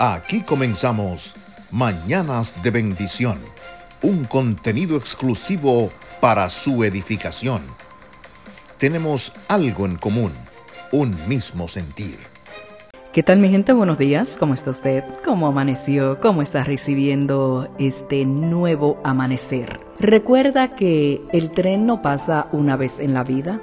Aquí comenzamos Mañanas de Bendición, un contenido exclusivo para su edificación. Tenemos algo en común, un mismo sentir. ¿Qué tal mi gente? Buenos días, ¿cómo está usted? ¿Cómo amaneció? ¿Cómo está recibiendo este nuevo amanecer? Recuerda que el tren no pasa una vez en la vida,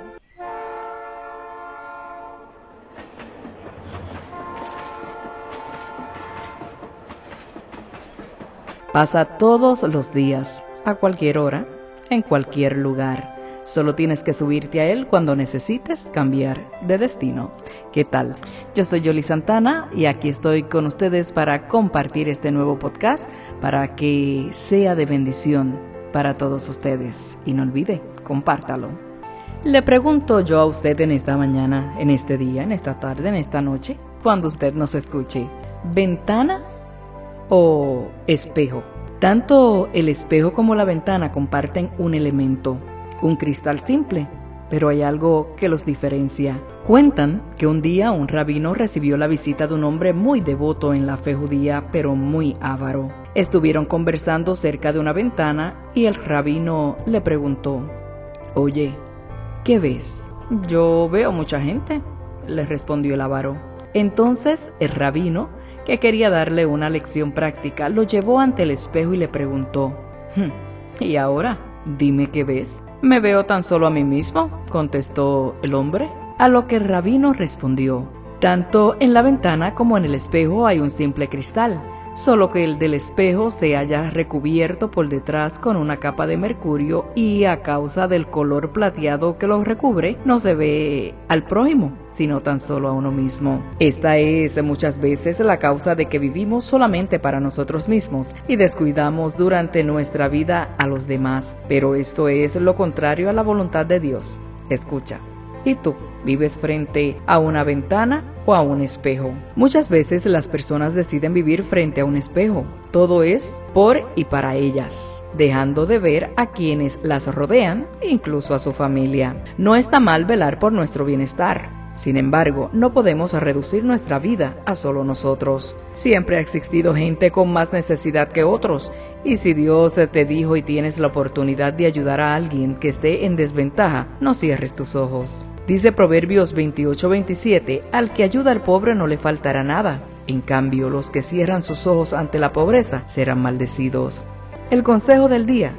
Pasa todos los días, a cualquier hora, en cualquier lugar. Solo tienes que subirte a él cuando necesites cambiar de destino. ¿Qué tal? Yo soy Yoli Santana y aquí estoy con ustedes para compartir este nuevo podcast para que sea de bendición para todos ustedes. Y no olvide, compártalo. Le pregunto yo a usted en esta mañana, en este día, en esta tarde, en esta noche, cuando usted nos escuche, ¿ventana o espejo. Tanto el espejo como la ventana comparten un elemento, un cristal simple, pero hay algo que los diferencia. Cuentan que un día un rabino recibió la visita de un hombre muy devoto en la fe judía, pero muy avaro. Estuvieron conversando cerca de una ventana y el rabino le preguntó, Oye, ¿qué ves? Yo veo mucha gente, le respondió el avaro. Entonces el rabino que quería darle una lección práctica, lo llevó ante el espejo y le preguntó, hmm, ¿y ahora? Dime qué ves. Me veo tan solo a mí mismo, contestó el hombre. A lo que el rabino respondió, tanto en la ventana como en el espejo hay un simple cristal solo que el del espejo se haya recubierto por detrás con una capa de mercurio y a causa del color plateado que lo recubre no se ve al prójimo, sino tan solo a uno mismo. Esta es muchas veces la causa de que vivimos solamente para nosotros mismos y descuidamos durante nuestra vida a los demás, pero esto es lo contrario a la voluntad de Dios. Escucha. ¿Y tú vives frente a una ventana o a un espejo? Muchas veces las personas deciden vivir frente a un espejo. Todo es por y para ellas, dejando de ver a quienes las rodean, incluso a su familia. No está mal velar por nuestro bienestar. Sin embargo, no podemos reducir nuestra vida a solo nosotros. Siempre ha existido gente con más necesidad que otros, y si Dios te dijo y tienes la oportunidad de ayudar a alguien que esté en desventaja, no cierres tus ojos. Dice Proverbios 28-27, al que ayuda al pobre no le faltará nada. En cambio, los que cierran sus ojos ante la pobreza serán maldecidos. El consejo del día,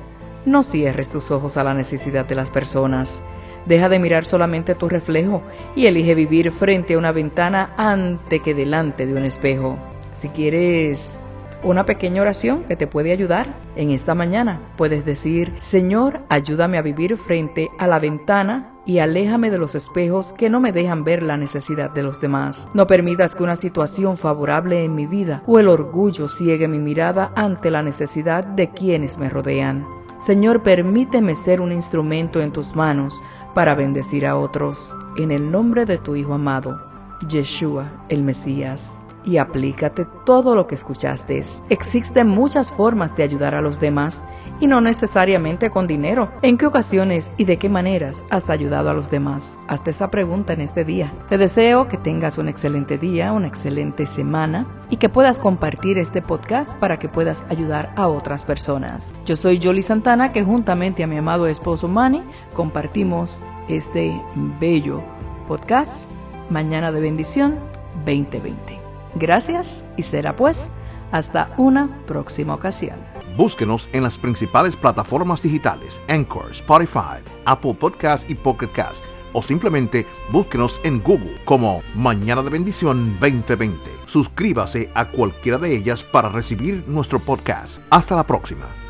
no cierres tus ojos a la necesidad de las personas. Deja de mirar solamente tu reflejo y elige vivir frente a una ventana antes que delante de un espejo. Si quieres una pequeña oración que te puede ayudar en esta mañana. Puedes decir, Señor, ayúdame a vivir frente a la ventana y aléjame de los espejos que no me dejan ver la necesidad de los demás. No permitas que una situación favorable en mi vida o el orgullo ciegue mi mirada ante la necesidad de quienes me rodean. Señor, permíteme ser un instrumento en tus manos para bendecir a otros. En el nombre de tu Hijo amado, Yeshua, el Mesías y aplícate todo lo que escuchaste. Existen muchas formas de ayudar a los demás y no necesariamente con dinero. ¿En qué ocasiones y de qué maneras has ayudado a los demás? Hazte esa pregunta en este día. Te deseo que tengas un excelente día, una excelente semana y que puedas compartir este podcast para que puedas ayudar a otras personas. Yo soy Jolie Santana que juntamente a mi amado esposo Manny compartimos este bello podcast Mañana de Bendición 2020. Gracias y será pues hasta una próxima ocasión. Búsquenos en las principales plataformas digitales, Anchor, Spotify, Apple Podcast y Pocket Cast, o simplemente búsquenos en Google como Mañana de Bendición 2020. Suscríbase a cualquiera de ellas para recibir nuestro podcast. Hasta la próxima.